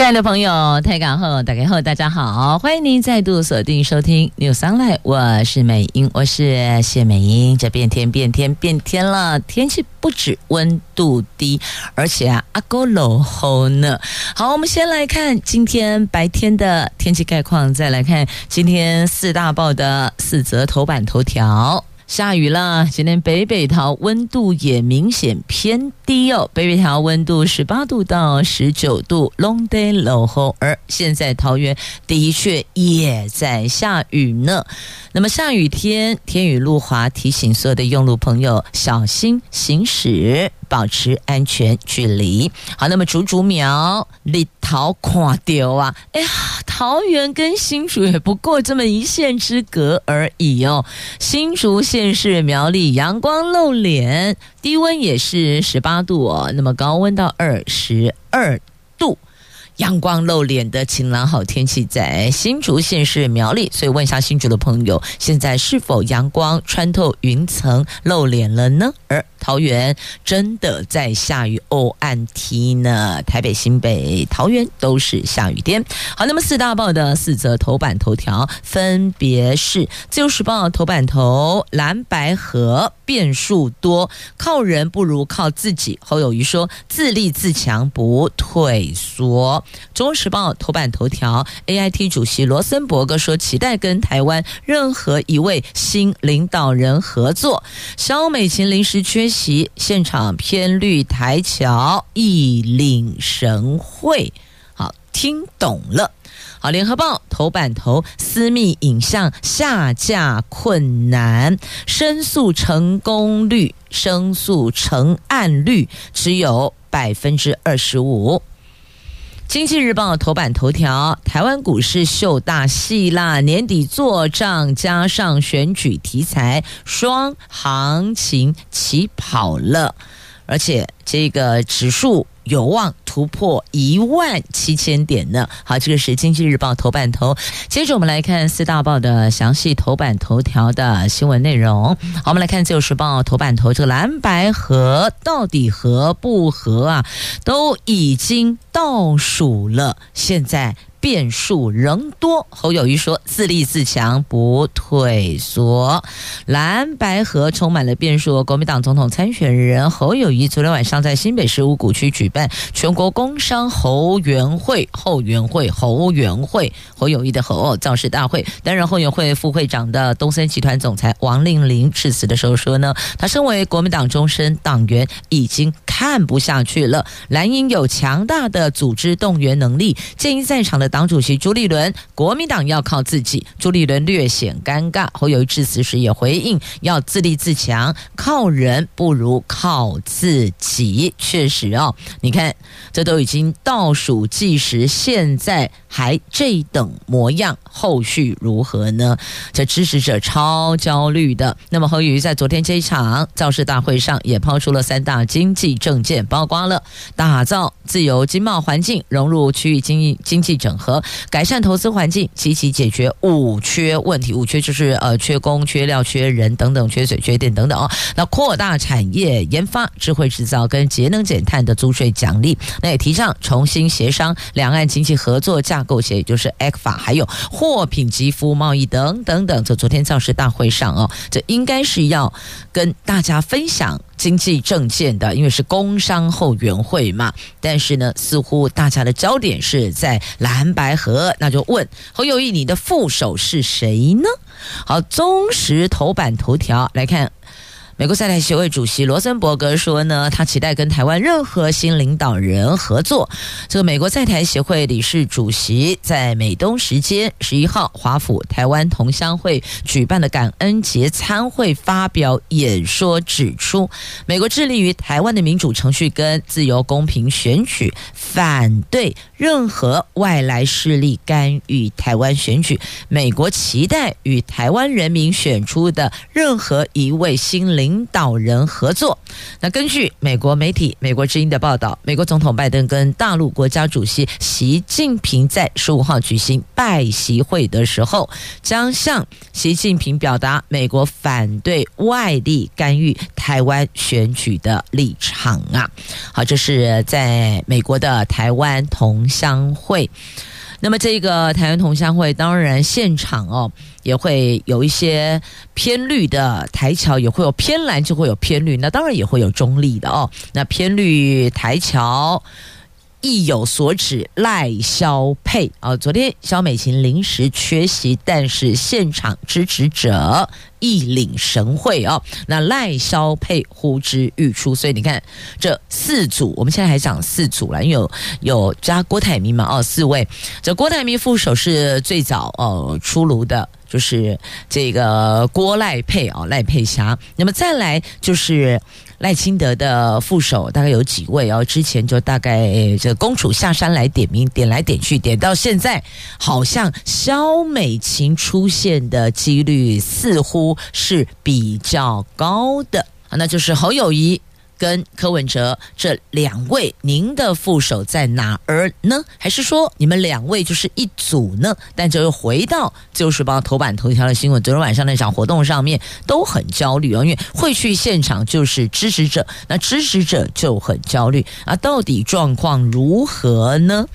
亲爱的朋友，台港后打开后，大家好，欢迎您再度锁定收听 New Sunlight，我是美英，我是谢美英。这变天变天变天了，天气不止温度低，而且啊，阿哥落后呢。好，我们先来看今天白天的天气概况，再来看今天四大报的四则头版头条。下雨了，今天北北桃温度也明显偏低哦。北北桃温度十八度到十九度，long day 落后。而现在桃园的确也在下雨呢。那么下雨天，天雨路滑，提醒所有的用路朋友小心行驶。保持安全距离。好，那么竹竹苗立桃垮掉啊！哎呀，桃园跟新竹也不过这么一线之隔而已哦。新竹县市苗栗阳光露脸，低温也是十八度哦，那么高温到二十二。阳光露脸的晴朗好天气在新竹县市苗栗，所以问一下新竹的朋友，现在是否阳光穿透云层露脸了呢？而桃园真的在下雨哦，暗梯呢，台北、新北、桃园都是下雨天。好，那么四大报的四则头版头条分别是：自由时报头版头，蓝白河变数多，靠人不如靠自己。侯友宜说，自立自强不退缩。中时报头版头条，AIT 主席罗森伯格说，期待跟台湾任何一位新领导人合作。萧美琴临时缺席，现场偏绿台桥一领神会。好，听懂了。好，联合报头版头，私密影像下架困难，申诉成功率、申诉成案率只有百分之二十五。经济日报头版头条：台湾股市秀大戏啦，年底做账加上选举题材，双行情起跑了，而且这个指数。有望突破一万七千点呢。好，这个是经济日报头版头。接着我们来看四大报的详细头版头条的新闻内容。好，我们来看自由时报头版头，这个蓝白合到底合不合啊？都已经倒数了，现在。变数仍多，侯友谊说：“自立自强，不退缩。”蓝白河充满了变数。国民党总统参选人侯友谊昨天晚上在新北市五股区举办全国工商后援会后援会后援会侯友谊的侯造势大会，担任后援会副会长的东森集团总裁王令麟致辞的时候说：“呢，他身为国民党终身党员，已经看不下去了。蓝营有强大的组织动员能力，建议在场的。”党主席朱立伦，国民党要靠自己。朱立伦略显尴尬，侯友宜致辞时也回应，要自立自强，靠人不如靠自己。确实哦，你看，这都已经倒数计时，现在还这等模样，后续如何呢？这支持者超焦虑的。那么侯友宜在昨天这一场造势大会上，也抛出了三大经济政见，包括了打造自由经贸环境，融入区域经济经济整。合改善投资环境，积极解决五缺问题。五缺就是呃，缺工、缺料、缺人等等，缺水、缺电等等哦。那扩大产业研发、智慧制造跟节能减碳的租税奖励。那也提倡重新协商两岸经济合作架构协议，就是 ECFA，还有货品及服务贸易等等等。这昨天造势大会上哦，这应该是要跟大家分享。经济政见的，因为是工商后援会嘛，但是呢，似乎大家的焦点是在蓝白河，那就问侯友谊，你的副手是谁呢？好，中时头版头条来看。美国在台协会主席罗森伯格说呢，他期待跟台湾任何新领导人合作。这个美国在台协会理事主席在美东时间十一号华府台湾同乡会举办的感恩节参会发表演说，指出美国致力于台湾的民主程序跟自由公平选举，反对任何外来势力干预台湾选举。美国期待与台湾人民选出的任何一位新领。领导人合作。那根据美国媒体《美国之音》的报道，美国总统拜登跟大陆国家主席习近平在十五号举行拜习会的时候，将向习近平表达美国反对外力干预台湾选举的立场啊。好，这是在美国的台湾同乡会。那么这个台湾同乡会，当然现场哦也会有一些偏绿的台桥，也会有偏蓝，就会有偏绿，那当然也会有中立的哦。那偏绿台桥。意有所指，赖萧佩啊！昨天萧美琴临时缺席，但是现场支持者一领神会哦。那赖萧佩呼之欲出，所以你看这四组，我们现在还讲四组了，因为有有加郭台铭嘛哦，四位。这郭台铭副手是最早哦出炉的，就是这个郭赖配哦，赖佩霞。那么再来就是。赖清德的副手大概有几位然后？之前就大概这公主下山来点名，点来点去，点到现在，好像肖美琴出现的几率似乎是比较高的，那就是侯友谊。跟柯文哲这两位，您的副手在哪儿呢？还是说你们两位就是一组呢？但就又回到《自由时报》头版头条的新闻，昨天晚上那场活动上面都很焦虑哦，因为会去现场就是支持者，那支持者就很焦虑啊，到底状况如何呢？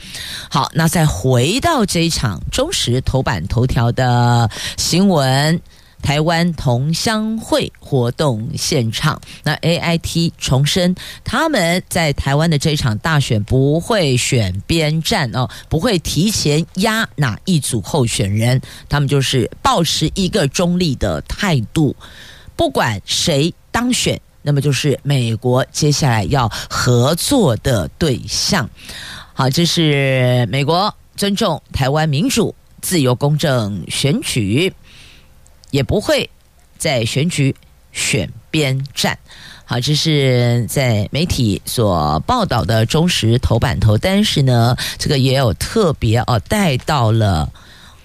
好，那再回到这一场中时头版头条的新闻。台湾同乡会活动现场，那 AIT 重申他们在台湾的这一场大选不会选边站哦，不会提前压哪一组候选人，他们就是抱持一个中立的态度，不管谁当选，那么就是美国接下来要合作的对象。好，这是美国尊重台湾民主、自由、公正选举。也不会在选举选边站。好，这是在媒体所报道的中时头版头，但是呢，这个也有特别哦带到了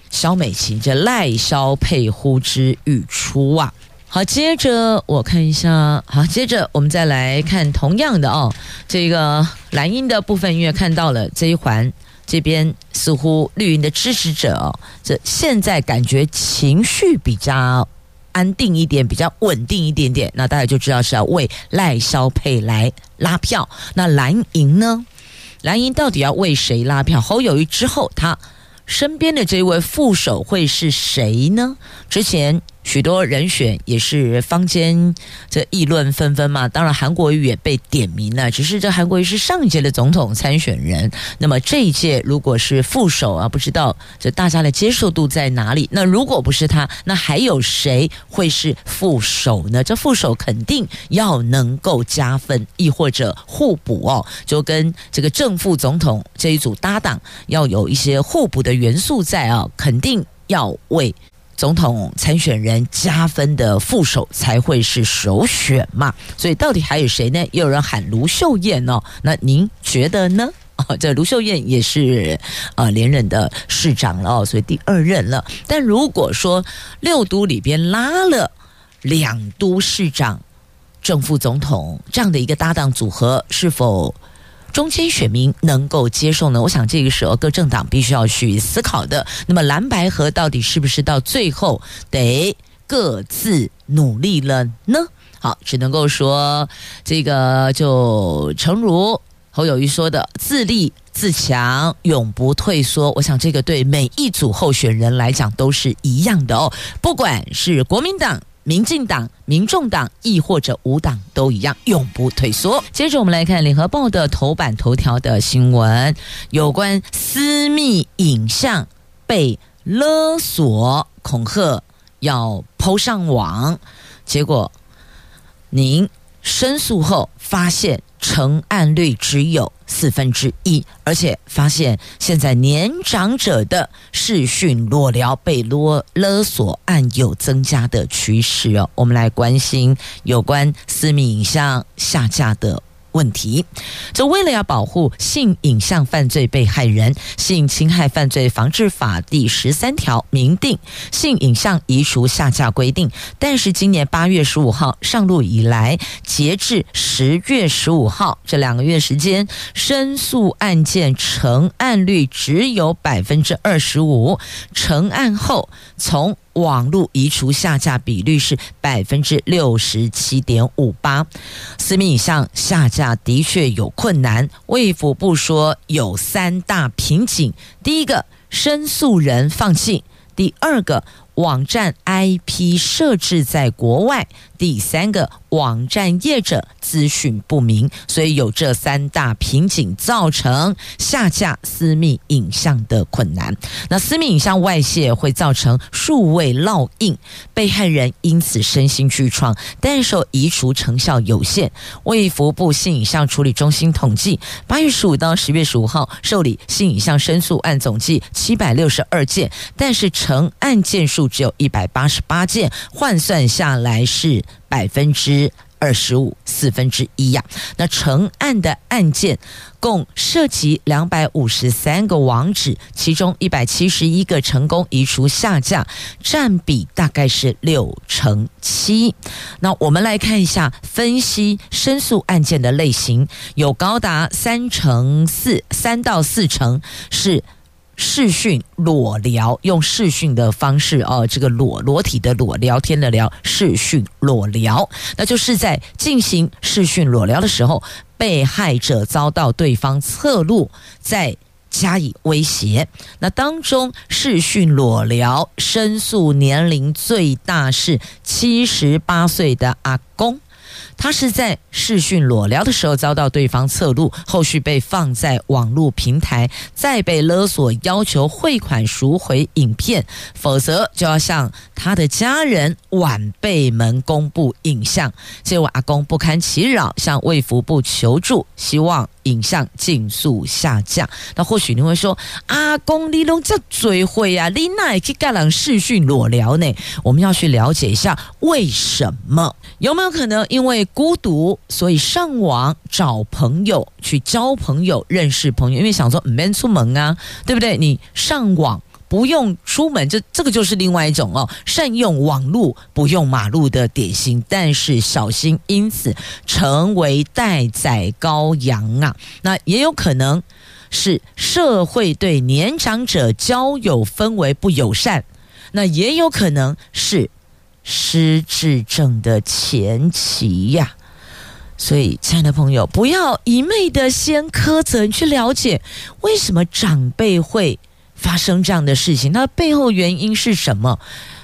萧美琴这赖萧配呼之欲出啊。好，接着我看一下，好，接着我们再来看同样的哦，这个蓝音的部分，因为看到了这一环。这边似乎绿营的支持者，这现在感觉情绪比较安定一点，比较稳定一点点。那大家就知道是要为赖萧配来拉票。那蓝营呢？蓝营到底要为谁拉票？侯友谊之后，他身边的这位副手会是谁呢？之前。许多人选也是坊间这议论纷纷嘛，当然韩国瑜也被点名了。只是这韩国瑜是上一届的总统参选人，那么这一届如果是副手啊，不知道这大家的接受度在哪里？那如果不是他，那还有谁会是副手呢？这副手肯定要能够加分，亦或者互补哦，就跟这个正副总统这一组搭档要有一些互补的元素在啊，肯定要为。总统参选人加分的副手才会是首选嘛，所以到底还有谁呢？也有人喊卢秀燕哦，那您觉得呢？哦，这卢秀燕也是呃连任的市长了哦，所以第二任了。但如果说六都里边拉了两都市长、正副总统这样的一个搭档组合，是否？中间选民能够接受呢？我想这个时候各政党必须要去思考的。那么蓝白合到底是不是到最后得各自努力了呢？好，只能够说这个就诚如侯友谊说的，自立自强，永不退缩。我想这个对每一组候选人来讲都是一样的哦，不管是国民党。民进党、民众党，亦或者无党都一样，永不退缩。接着，我们来看《联合报》的头版头条的新闻，有关私密影像被勒索、恐吓，要抛上网，结果您申诉后发现。成案率只有四分之一，而且发现现在年长者的视讯裸聊被勒勒索案有增加的趋势哦。我们来关心有关私密影像下架的问题。就为了要保护性影像犯罪被害人，《性侵害犯罪防治法》第十三条明定性影像移除下架规定，但是今年八月十五号上路以来，截至十月十五号这两个月时间，申诉案件成案率只有百分之二十五，成案后从网络移除下架比率是百分之六十七点五八，私密影像下架的确有困难。卫福部说有三大瓶颈：第一个，申诉人放弃；第二个，网站 IP 设置在国外；第三个，网站业者资讯不明，所以有这三大瓶颈，造成下架私密影像的困难。那私密影像外泄会造成数位烙印，被害人因此身心俱创，但受移除成效有限。卫福部性影像处理中心统计，八月十五到十月十五号受理性影像申诉案总计七百六十二件，但是成案件数只有一百八十八件，换算下来是。百分之二十五，四分之一呀。那成案的案件共涉及两百五十三个网址，其中一百七十一个成功移除下架，占比大概是六成七。那我们来看一下，分析申诉案件的类型，有高达三成四，三到四成是。视讯裸聊，用视讯的方式哦，这个裸裸体的裸，聊天的聊，视讯裸聊，那就是在进行视讯裸聊的时候，被害者遭到对方侧录，再加以威胁。那当中视讯裸聊申诉年龄最大是七十八岁的阿公。他是在视讯裸聊的时候遭到对方侧录，后续被放在网络平台，再被勒索要求汇款赎回影片，否则就要向他的家人晚辈们公布影像。结果阿公不堪其扰，向卫福部求助，希望影像尽速下降。那或许你会说，阿公你拢这嘴会啊，你哪去干人视讯裸聊呢？我们要去了解一下为什么？有没有可能因为孤独，所以上网找朋友去交朋友、认识朋友？因为想说没出门啊，对不对？你上网不用出门，这这个就是另外一种哦，善用网络不用马路的典型。但是小心，因此成为待宰羔羊啊！那也有可能是社会对年长者交友氛围不友善，那也有可能是。失智症的前期呀，所以亲爱的朋友，不要一昧的先苛责，你去了解为什么长辈会发生这样的事情，那背后原因是什么？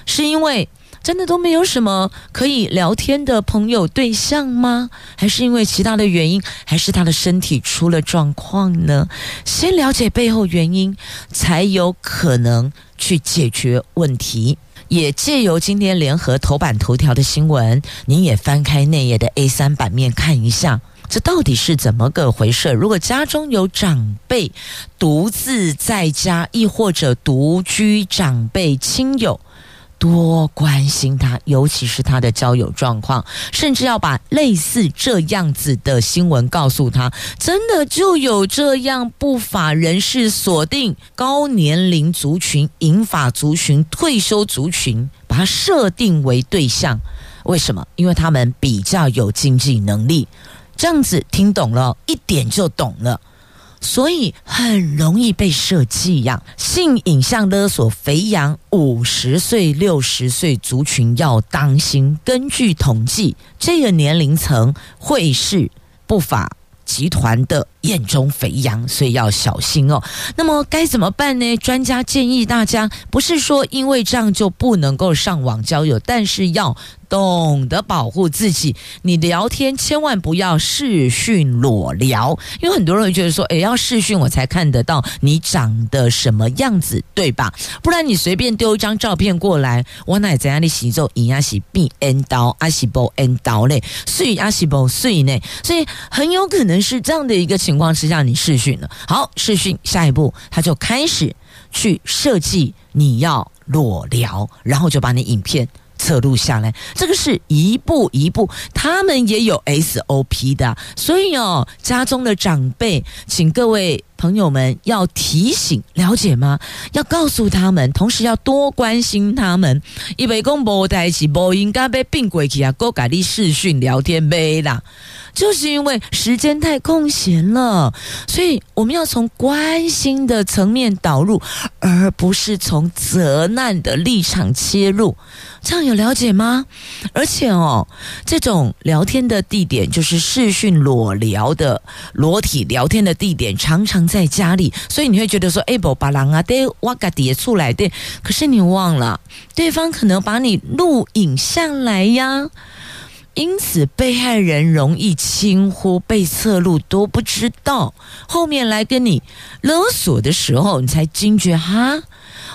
是因为真的都没有什么可以聊天的朋友对象吗？还是因为其他的原因？还是他的身体出了状况呢？先了解背后原因，才有可能去解决问题。也借由今天联合头版头条的新闻，您也翻开内页的 A3 版面看一下，这到底是怎么个回事？如果家中有长辈独自在家，亦或者独居长辈亲友。多关心他，尤其是他的交友状况，甚至要把类似这样子的新闻告诉他。真的就有这样不法人士锁定高年龄族群、银发族群、退休族群，把它设定为对象。为什么？因为他们比较有经济能力。这样子听懂了，一点就懂了。所以很容易被设计呀，性影像勒索肥羊，五十岁、六十岁族群要当心。根据统计，这个年龄层会是不法集团的眼中肥羊，所以要小心哦。那么该怎么办呢？专家建议大家，不是说因为这样就不能够上网交友，但是要。懂得保护自己，你聊天千万不要视讯裸聊，因为很多人觉得说，诶，要视讯我才看得到你长得什么样子，对吧？不然你随便丢一张照片过来，我乃在哪里洗澡，一样洗变 N 刀，阿洗波 N 刀嘞，碎阿洗波碎呢，所以很有可能是这样的一个情况之下，你试训了。好，试训下一步他就开始去设计你要裸聊，然后就把你影片。侧录下来。这个是一步一步，他们也有 SOP 的。所以哦，家中的长辈，请各位。朋友们要提醒、了解吗？要告诉他们，同时要多关心他们。以为公婆在一起，不应该被并过去啊，够改立视讯聊天呗啦。就是因为时间太空闲了，所以我们要从关心的层面导入，而不是从责难的立场切入。这样有了解吗？而且哦，这种聊天的地点就是视讯裸聊的裸体聊天的地点，常常在家里，所以你会觉得说：“哎，不巴郎啊，得，哇嘎叠出来的。”可是你忘了，对方可能把你录影下来呀。因此，被害人容易轻忽被侧录都不知道，后面来跟你勒索的时候，你才惊觉哈，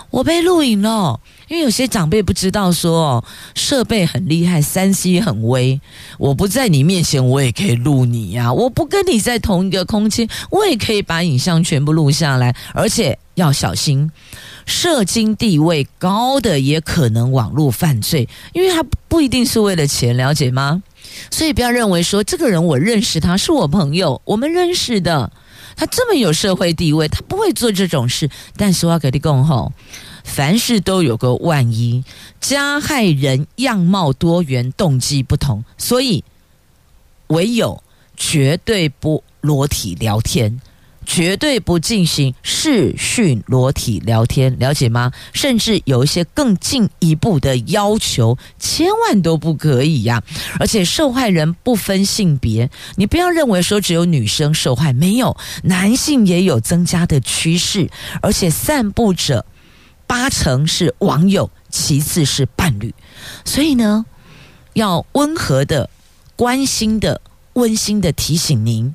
我被录影了。因为有些长辈不知道说，设备很厉害三 C 很威，我不在你面前，我也可以录你呀。我不跟你在同一个空间，我也可以把影像全部录下来，而且要小心。社经地位高的也可能网络犯罪，因为他不一定是为了钱，了解吗？所以不要认为说这个人我认识他是我朋友，我们认识的，他这么有社会地位，他不会做这种事。但是我要给你讲吼，凡事都有个万一，加害人样貌多元，动机不同，所以唯有绝对不裸体聊天。绝对不进行视讯裸体聊天，了解吗？甚至有一些更进一步的要求，千万都不可以呀！而且受害人不分性别，你不要认为说只有女生受害，没有，男性也有增加的趋势，而且散布者八成是网友，其次是伴侣，所以呢，要温和的、关心的、温馨的提醒您。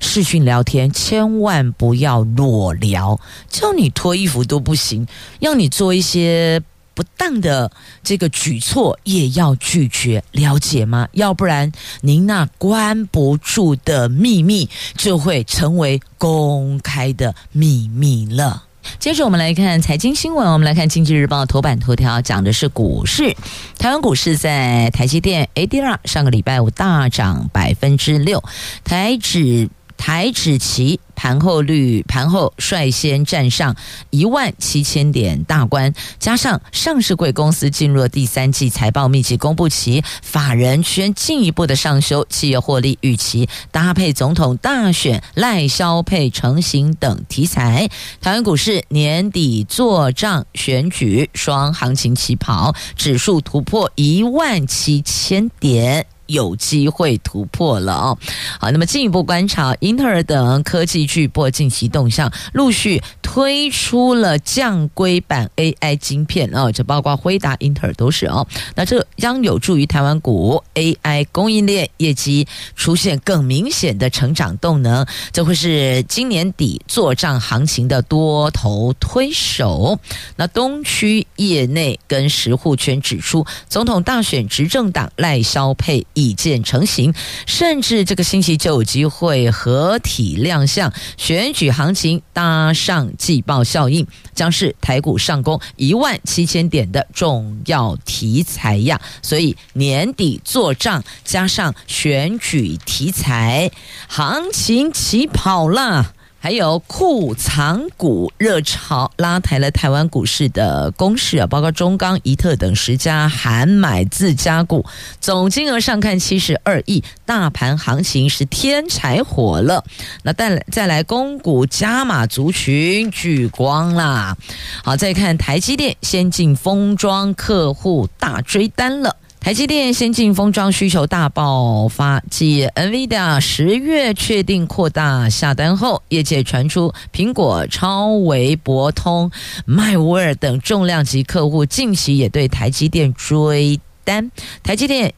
视讯聊天，千万不要裸聊，叫你脱衣服都不行，要你做一些不当的这个举措，也要拒绝，了解吗？要不然您那关不住的秘密就会成为公开的秘密了。接着我们来看财经新闻，我们来看《经济日报》头版头条，讲的是股市。台湾股市在台积电 ADR 上个礼拜五大涨百分之六，台指。台指期盘后率盘后率先站上一万七千点大关，加上上市柜公司进入了第三季财报密集公布期，法人圈进一步的上修企业获利预期，搭配总统大选赖消配成型等题材，台湾股市年底做账选举双行情起跑，指数突破一万七千点。有机会突破了哦。好，那么进一步观察，英特尔等科技巨擘近期动向，陆续推出了降规版 AI 晶片哦，这包括辉达、英特尔都是哦。那这将有助于台湾股 AI 供应链业绩出现更明显的成长动能，这会是今年底作帐行情的多头推手。那东区业内跟实户圈指出，总统大选执政党赖萧配。已见成型，甚至这个星期就有机会合体亮相，选举行情搭上季报效应，将是台股上攻一万七千点的重要题材呀。所以年底做账加上选举题材，行情起跑了。还有库藏股热潮拉抬了台湾股市的攻势啊，包括中钢、宜特等十家含买自家股，总金额上看七十二亿，大盘行情是添柴火了。那再再来，公股加码族群聚光啦。好，再看台积电先进封装客户大追单了。台积电先进封装需求大爆发，继 NVIDIA 十月确定扩大下单后，业界传出苹果、超微、博通、迈威尔等重量级客户近期也对台积电追单。台积电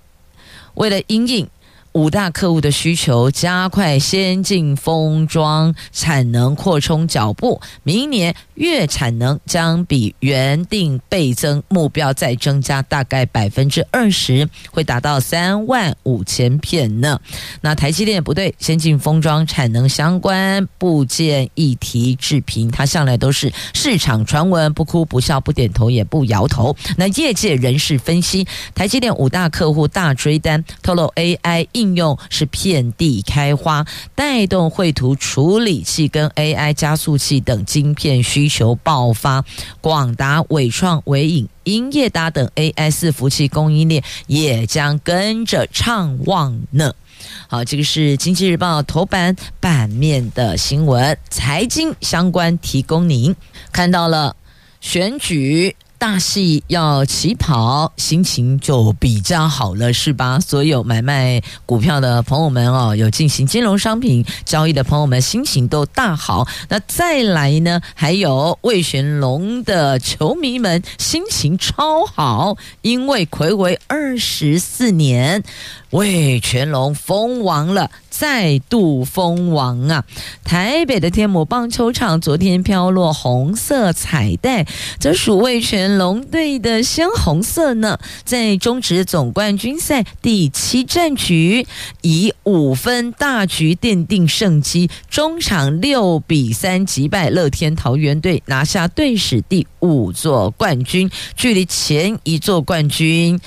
为了应应五大客户的需求，加快先进封装产能扩充脚步，明年月产能将比原定倍增目标再增加大概百分之二十，会达到三万五千片呢。那台积电不对，先进封装产能相关部件议题置评，它向来都是市场传闻，不哭不笑不点头也不摇头。那业界人士分析，台积电五大客户大追单，透露 AI 应用是遍地开花，带动绘图处理器跟 AI 加速器等晶片需。求爆发，广达、伟创、伟影、英业达等 AI 伺服器供应链也将跟着畅旺呢。好，这个是经济日报头版版面的新闻，财经相关提供您看到了选举。大戏要起跑，心情就比较好了，是吧？所有买卖股票的朋友们哦，有进行金融商品交易的朋友们，心情都大好。那再来呢，还有魏玄龙的球迷们心情超好，因为睽违二十四年。味全龙封王了，再度封王啊！台北的天母棒球场昨天飘落红色彩带，这属味全龙队的鲜红色呢。在中职总冠军赛第七战局，以五分大局奠定胜机，中场六比三击败乐天桃园队，拿下队史第五座冠军，距离前一座冠军。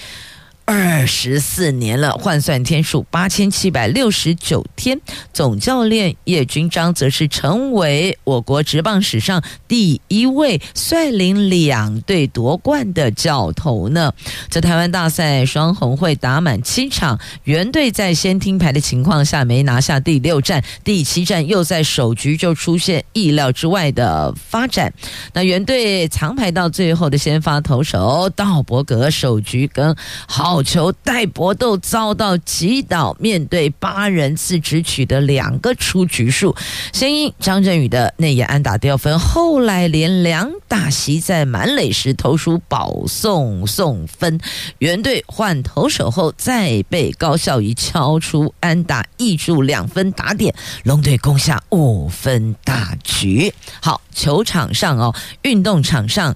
二十四年了，换算天数八千七百六十九天。总教练叶君璋则是成为我国职棒史上第一位率领两队夺冠的教头呢。在台湾大赛双红会打满七场，原队在先听牌的情况下没拿下第六战，第七战又在首局就出现意料之外的发展。那原队长牌到最后的先发投手道伯格首局跟好。好球戴博斗遭到击倒，面对八人次只取得两个出局数。先因张振宇的内野安打掉分，后来连两打席在满垒时投出保送送分。原队换投手后再被高孝仪敲出安打，一注两分打点，龙队攻下五分大局。好，球场上哦，运动场上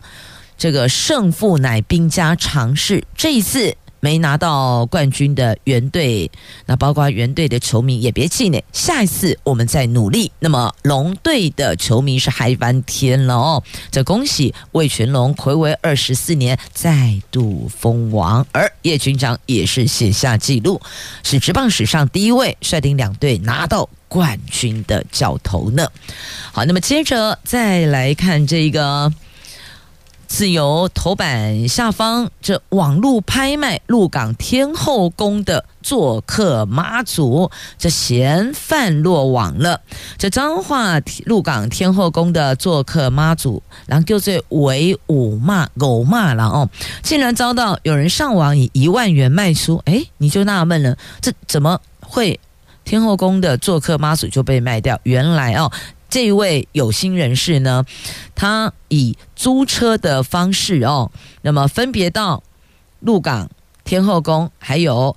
这个胜负乃兵家常事，这一次。没拿到冠军的原队，那包括原队的球迷也别气馁，下一次我们再努力。那么龙队的球迷是嗨翻天了哦！这恭喜魏全龙睽违二十四年再度封王，而叶军长也是写下纪录，是职棒史上第一位率领两队拿到冠军的教头呢。好，那么接着再来看这个。自由头版下方，这网络拍卖鹿港天后宫的做客妈祖，这嫌犯落网了。这彰化鹿港天后宫的做客妈祖，然后就这为五骂狗骂了哦，竟然遭到有人上网以一万元卖出。哎，你就纳闷了，这怎么会天后宫的做客妈祖就被卖掉？原来哦。这一位有心人士呢，他以租车的方式哦，那么分别到鹿港天后宫还有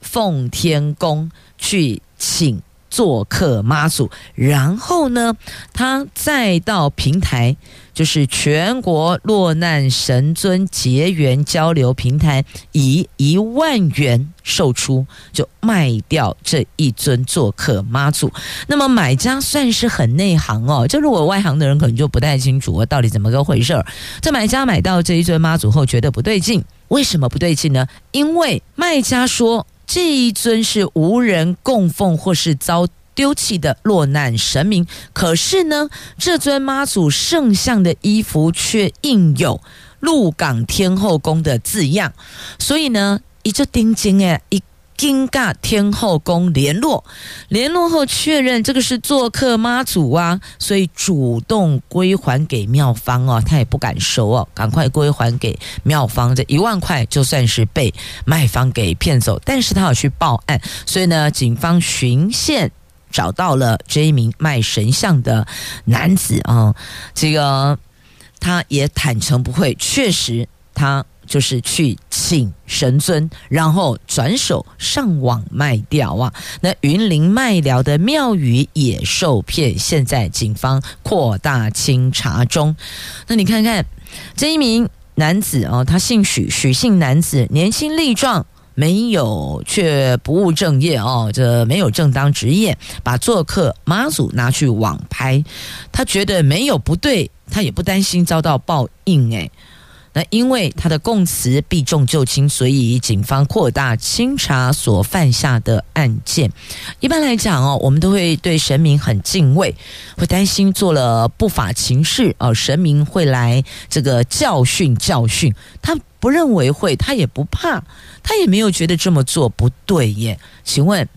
奉天宫去请做客妈祖，然后呢，他再到平台。就是全国落难神尊结缘交流平台，以一万元售出，就卖掉这一尊做客妈祖。那么买家算是很内行哦，就如果外行的人可能就不太清楚到底怎么个回事儿。这买家买到这一尊妈祖后觉得不对劲，为什么不对劲呢？因为卖家说这一尊是无人供奉或是遭。丢弃的落难神明，可是呢，这尊妈祖圣像的衣服却印有鹿港天后宫的字样，所以呢，一就定睛哎，一经尬天后宫联络，联络后确认这个是做客妈祖啊，所以主动归还给庙方哦，他也不敢收哦，赶快归还给庙方，这一万块就算是被卖方给骗走，但是他要去报案，所以呢，警方循线。找到了这一名卖神像的男子啊，这个他也坦诚不讳，确实他就是去请神尊，然后转手上网卖掉啊。那云林卖寮的庙宇也受骗，现在警方扩大清查中。那你看看这一名男子哦，他姓许，许姓男子，年轻力壮。没有，却不务正业哦，这没有正当职业，把做客妈祖拿去网拍，他觉得没有不对，他也不担心遭到报应诶。那因为他的供词避重就轻，所以警方扩大清查所犯下的案件。一般来讲哦，我们都会对神明很敬畏，会担心做了不法情事哦，神明会来这个教训教训他。不认为会，他也不怕，他也没有觉得这么做不对耶。请问，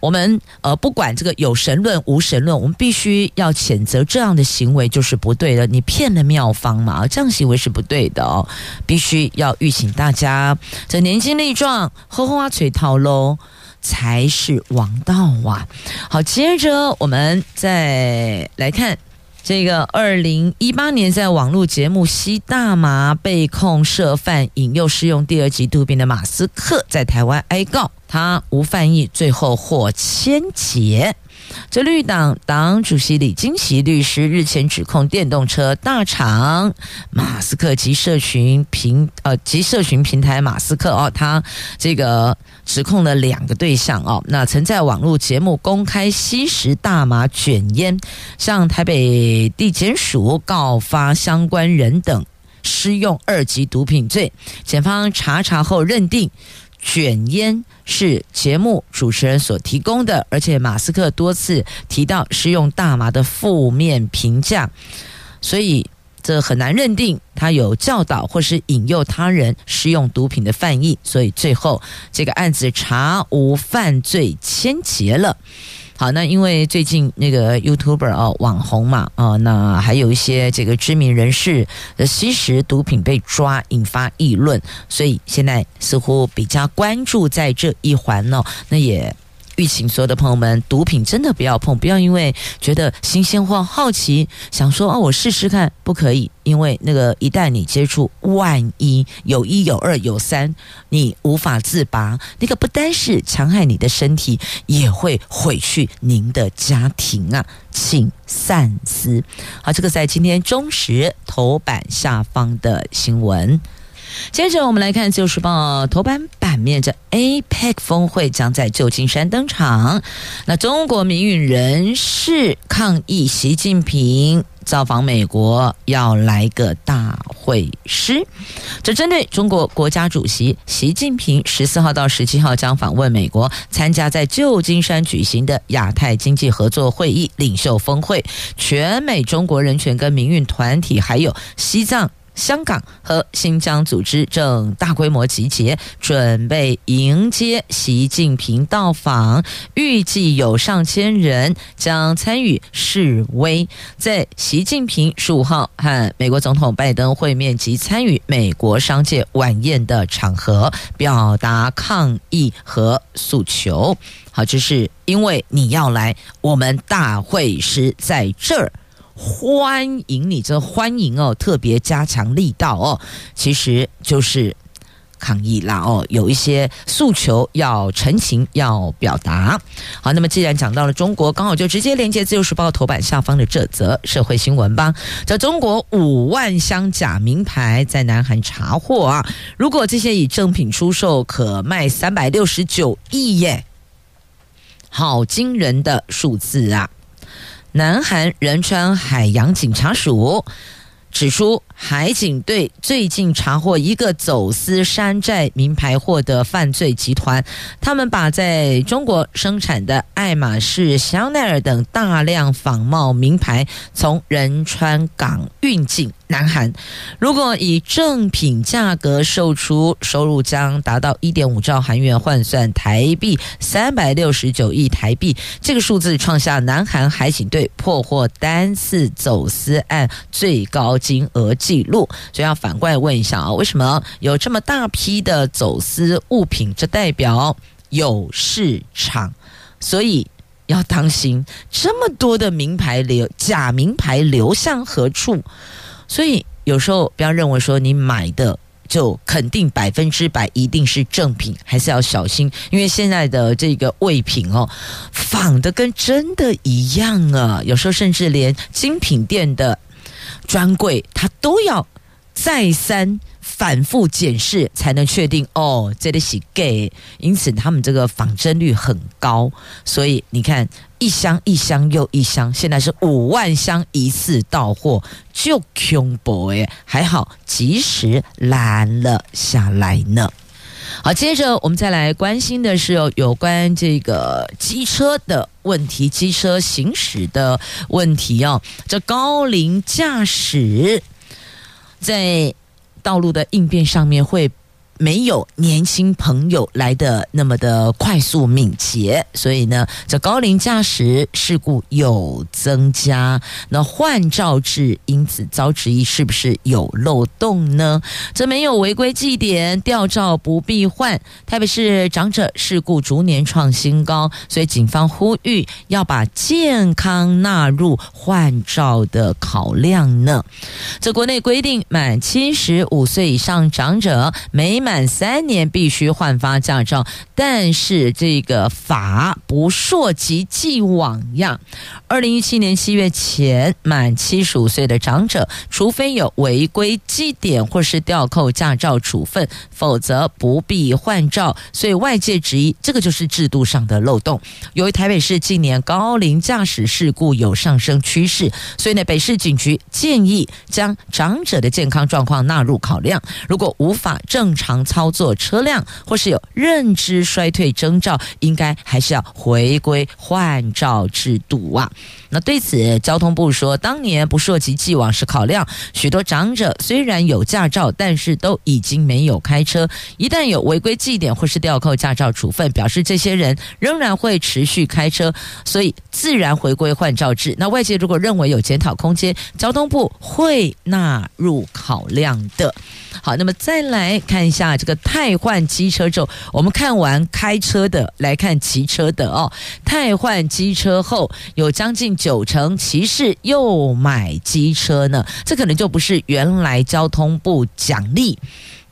我们呃，不管这个有神论无神论，我们必须要谴责这样的行为就是不对的。你骗了妙方嘛，这样行为是不对的哦。必须要预请大家，这年轻力壮，喝花吹，套喽，才是王道啊。好，接着我们再来看。这个二零一八年在网络节目吸大麻被控涉犯引诱适用第二级毒品的马斯克，在台湾挨告，他无犯意，最后获签结。这绿党党主席李金喜律师日前指控电动车大厂马斯克及社群平呃及社群平台马斯克哦，他这个指控了两个对象哦，那曾在网络节目公开吸食大麻卷烟，向台北地检署告发相关人等施用二级毒品罪，检方查查后认定。卷烟是节目主持人所提供的，而且马斯克多次提到施用大麻的负面评价，所以这很难认定他有教导或是引诱他人使用毒品的犯意，所以最后这个案子查无犯罪，签结了。好，那因为最近那个 YouTuber 哦，网红嘛，啊，那还有一些这个知名人士的吸食毒品被抓，引发议论，所以现在似乎比较关注在这一环哦，那也。吁请所有的朋友们，毒品真的不要碰，不要因为觉得新鲜或好奇，想说哦，我试试看，不可以，因为那个一旦你接触，万一有一有二有三，你无法自拔，那个不单是伤害你的身体，也会毁去您的家庭啊，请三思。好，这个在今天中时头版下方的新闻。接着我们来看《旧时报》头版版面，这 APEC 峰会将在旧金山登场。那中国民运人士抗议习近平造访美国，要来个大会师。这针对中国国家主席习近平十四号到十七号将访问美国，参加在旧金山举行的亚太经济合作会议领袖峰会，全美中国人权跟民运团体，还有西藏。香港和新疆组织正大规模集结，准备迎接习近平到访。预计有上千人将参与示威，在习近平十五号和美国总统拜登会面及参与美国商界晚宴的场合，表达抗议和诉求。好，这是因为你要来，我们大会师在这儿。欢迎你，这欢迎哦，特别加强力道哦，其实就是抗议啦哦，有一些诉求要陈情要表达。好，那么既然讲到了中国，刚好就直接连接《自由时报》头版下方的这则社会新闻吧。在中国五万箱假名牌在南韩查获啊，如果这些以正品出售，可卖三百六十九亿耶，好惊人的数字啊！南韩仁川海洋警察署指出，海警队最近查获一个走私山寨名牌货的犯罪集团，他们把在中国生产的爱马仕、香奈儿等大量仿冒名牌从仁川港运进南韩。如果以正品价格售出，收入将达到一点五兆韩元，换算台币三百六十九亿台币。这个数字创下南韩海警队破获单次走私案最高金额。记录，所以要反过来问一下啊，为什么有这么大批的走私物品？这代表有市场，所以要当心。这么多的名牌流假名牌流向何处？所以有时候不要认为说你买的就肯定百分之百一定是正品，还是要小心，因为现在的这个伪品哦，仿的跟真的一样啊，有时候甚至连精品店的专柜，它都要再三。反复检视才能确定哦，这里是 gay，因此他们这个仿真率很高，所以你看一箱一箱又一箱，现在是五万箱一次到货，就恐怖哎，还好及时拦了下来呢。好，接着我们再来关心的是有关这个机车的问题，机车行驶的问题哦，这高龄驾驶在。道路的应变上面会没有年轻朋友来的那么的快速敏捷，所以呢，这高龄驾驶事故有增加。那换照制因此遭质疑是不是有漏洞呢？这没有违规记点，吊照不必换。特别是长者事故逐年创新高，所以警方呼吁要把健康纳入换照的考量呢。这国内规定，满七十五岁以上长者每满满三年必须换发驾照，但是这个法不溯及既往呀。二零一七年七月前满七十五岁的长者，除非有违规记点或是吊扣驾照处分，否则不必换照。所以外界质疑这个就是制度上的漏洞。由于台北市近年高龄驾驶事故有上升趋势，所以呢，北市警局建议将长者的健康状况纳入考量。如果无法正常操作车辆或是有认知衰退征兆，应该还是要回归换照制度啊。那对此，交通部说，当年不溯及既往是考量，许多长者虽然有驾照，但是都已经没有开车。一旦有违规记点或是吊扣驾照处分，表示这些人仍然会持续开车，所以自然回归换照制。那外界如果认为有检讨空间，交通部会纳入考量的。好，那么再来看一下这个汰换机车之后，我们看完开车的，来看骑车的哦。汰换机车后，有将近九成骑士又买机车呢，这可能就不是原来交通部奖励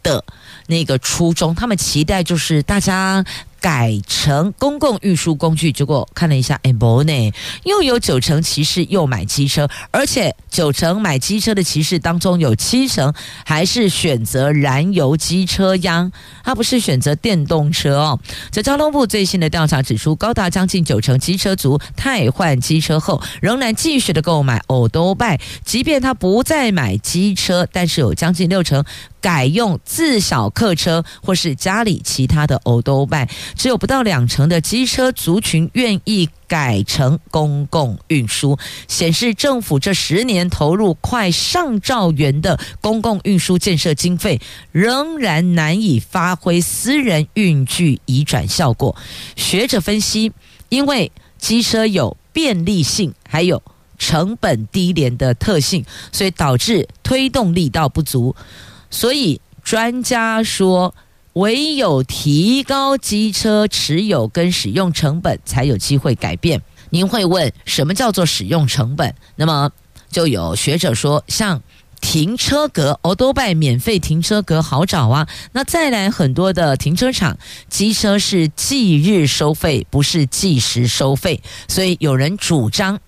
的那个初衷，他们期待就是大家。改成公共运输工具，结果看了一下，哎，不呢，又有九成骑士又买机车，而且九成买机车的骑士当中有七成还是选择燃油机车呀，他不是选择电动车哦。这交通部最新的调查指出，高达将近九成机车族汰换机车后，仍然继续的购买欧兜拜，即便他不再买机车，但是有将近六成。改用自小客车或是家里其他的欧兜拜，只有不到两成的机车族群愿意改成公共运输，显示政府这十年投入快上兆元的公共运输建设经费，仍然难以发挥私人运具移转效果。学者分析，因为机车有便利性，还有成本低廉的特性，所以导致推动力道不足。所以专家说，唯有提高机车持有跟使用成本，才有机会改变。您会问，什么叫做使用成本？那么就有学者说，像停车格，欧多拜免费停车格好找啊。那再来很多的停车场，机车是计日收费，不是计时收费，所以有人主张。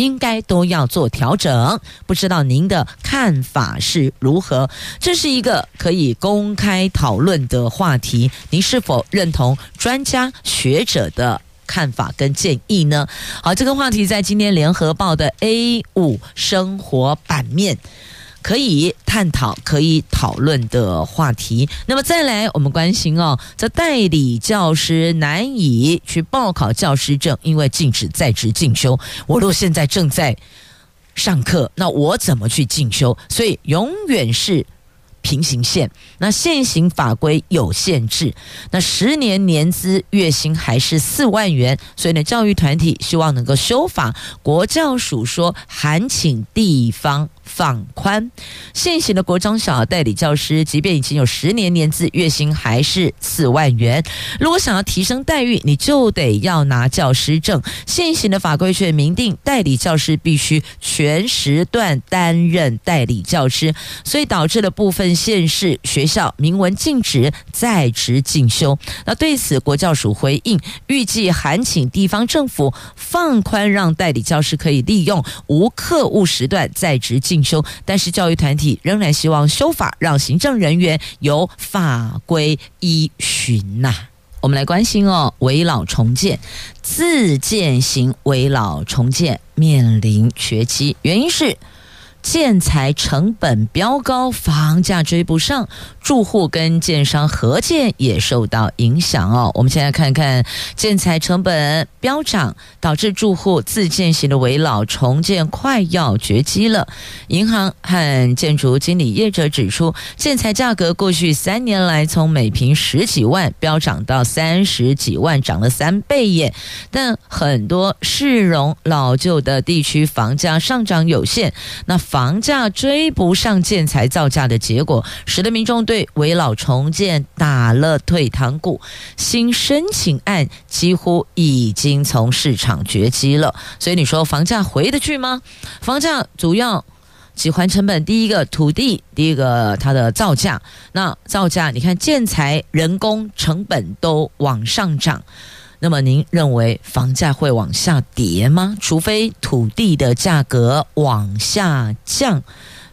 应该都要做调整，不知道您的看法是如何？这是一个可以公开讨论的话题，您是否认同专家学者的看法跟建议呢？好，这个话题在今天联合报的 A 五生活版面。可以探讨、可以讨论的话题。那么再来，我们关心哦，这代理教师难以去报考教师证，因为禁止在职进修。我若现在正在上课，那我怎么去进修？所以永远是。平行线，那现行法规有限制，那十年年资月薪还是四万元，所以呢，教育团体希望能够修法。国教署说，函请地方放宽现行的国中小代理教师，即便已经有十年年资，月薪还是四万元。如果想要提升待遇，你就得要拿教师证。现行的法规却明定，代理教师必须全时段担任代理教师，所以导致了部分。县市学校明文禁止在职进修。那对此，国教署回应，预计函请地方政府放宽，让代理教师可以利用无课务时段在职进修。但是，教育团体仍然希望修法，让行政人员有法规依循呐。我们来关心哦，为老重建，自建型为老重建面临绝期，原因是。建材成本飙高，房价追不上，住户跟建商合建也受到影响哦。我们先来看看建材成本飙涨，导致住户自建型的围老重建快要绝迹了。银行和建筑经理业者指出，建材价格过去三年来从每平十几万飙涨到三十几万，涨了三倍耶。但很多市容老旧的地区房价上涨有限，那。房价追不上建材造价的结果，使得民众对围老重建打了退堂鼓。新申请案几乎已经从市场绝迹了。所以你说房价回得去吗？房价主要几环成本，第一个土地，第一个它的造价。那造价，你看建材、人工成本都往上涨。那么您认为房价会往下跌吗？除非土地的价格往下降，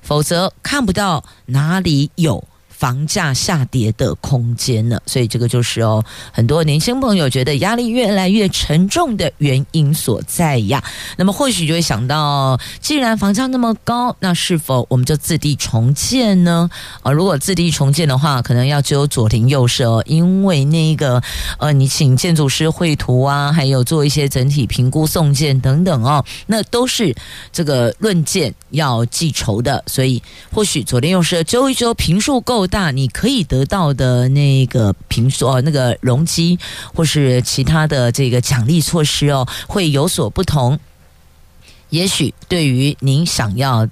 否则看不到哪里有。房价下跌的空间呢？所以这个就是哦，很多年轻朋友觉得压力越来越沉重的原因所在呀。那么或许就会想到，既然房价那么高，那是否我们就自地重建呢？啊，如果自地重建的话，可能要只有左邻右舍哦，因为那个呃，你请建筑师绘图啊，还有做一些整体评估送件等等哦，那都是这个论件要记仇的，所以或许左邻右舍揪一揪，坪数够。大你可以得到的那个评说，那个容积或是其他的这个奖励措施哦，会有所不同。也许对于您想要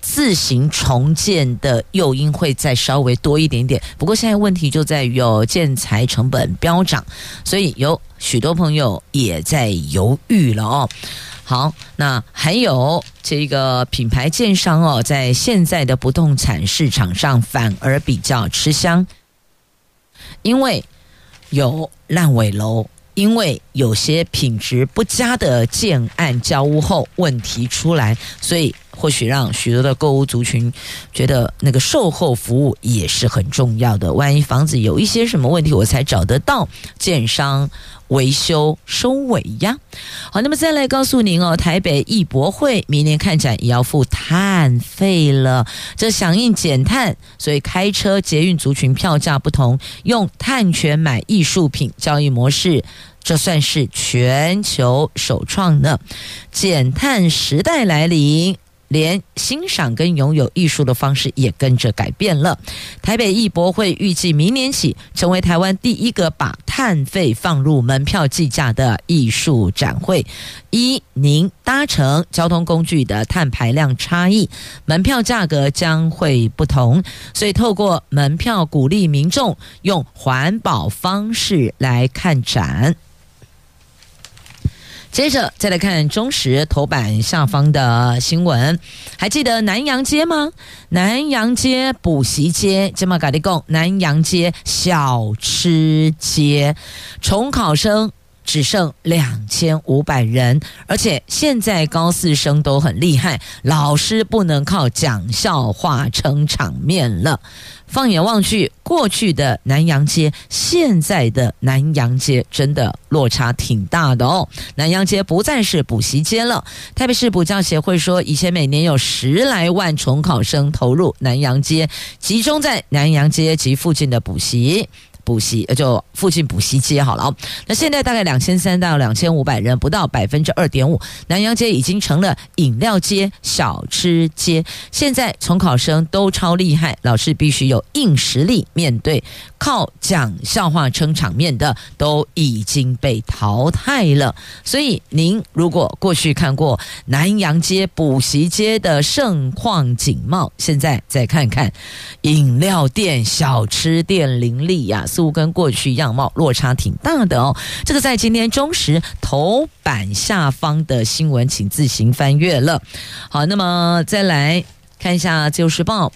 自行重建的诱因会再稍微多一点点。不过现在问题就在于有建材成本飙涨，所以有许多朋友也在犹豫了哦。好，那还有这个品牌建商哦，在现在的不动产市场上反而比较吃香，因为有烂尾楼，因为有些品质不佳的建案交屋后问题出来，所以或许让许多的购物族群觉得那个售后服务也是很重要的。万一房子有一些什么问题，我才找得到建商。维修收尾呀，好，那么再来告诉您哦，台北艺博会明年看展也要付碳费了，这响应减碳，所以开车捷运族群票价不同，用碳权买艺术品交易模式，这算是全球首创呢，减碳时代来临。连欣赏跟拥有艺术的方式也跟着改变了。台北艺博会预计明年起成为台湾第一个把碳费放入门票计价的艺术展会。一，您搭乘交通工具的碳排量差异，门票价格将会不同。所以透过门票鼓励民众用环保方式来看展。接着再来看中时头版下方的新闻，还记得南洋街吗？南洋街补习街，今嘛咖哩贡，南洋街小吃街，重考生只剩两千五百人，而且现在高四生都很厉害，老师不能靠讲笑话撑场面了。放眼望去，过去的南洋街，现在的南洋街，真的落差挺大的哦。南洋街不再是补习街了。台北市补教协会说，以前每年有十来万重考生投入南洋街，集中在南洋街及附近的补习。补习就附近补习街好了，那现在大概两千三到两千五百人，不到百分之二点五。南阳街已经成了饮料街、小吃街。现在从考生都超厉害，老师必须有硬实力面对，靠讲笑话撑场面的都已经被淘汰了。所以您如果过去看过南阳街补习街的盛况景貌，现在再看看饮料店、小吃店林立呀。似乎跟过去样貌落差挺大的哦。这个在今天中时头版下方的新闻，请自行翻阅了。好，那么再来看一下《自由时报》，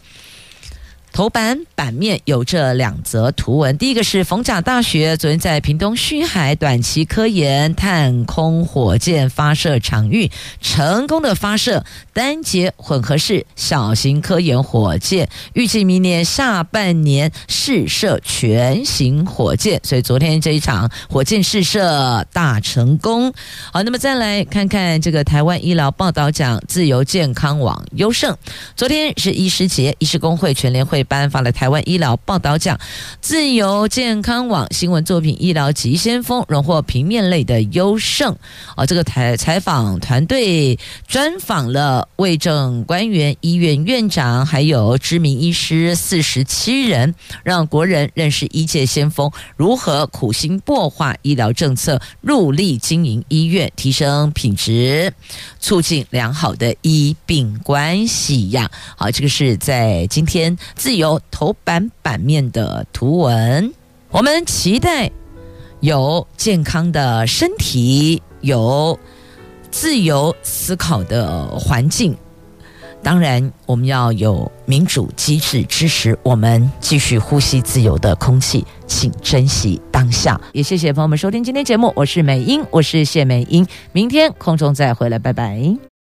头版版面有这两则图文，第一个是逢甲大学昨天在屏东虚海短期科研探空火箭发射场域成功的发射单节混合式小型科研火箭，预计明年下半年试射全型火箭，所以昨天这一场火箭试射大成功。好，那么再来看看这个台湾医疗报道奖自由健康网优胜，昨天是医师节，医师工会全联会。颁发了台湾医疗报道奖，自由健康网新闻作品《医疗急先锋》荣获平面类的优胜。哦，这个采采访团队专访了卫政官员、医院院长，还有知名医师四十七人，让国人认识医界先锋如何苦心擘画医疗政策，入力经营医院，提升品质，促进良好的医病关系呀。好，这个是在今天自。自由头版版面的图文，我们期待有健康的身体，有自由思考的环境。当然，我们要有民主机制支持我们继续呼吸自由的空气，请珍惜当下。也谢谢朋友们收听今天节目，我是美英，我是谢美英，明天空中再回来，拜拜。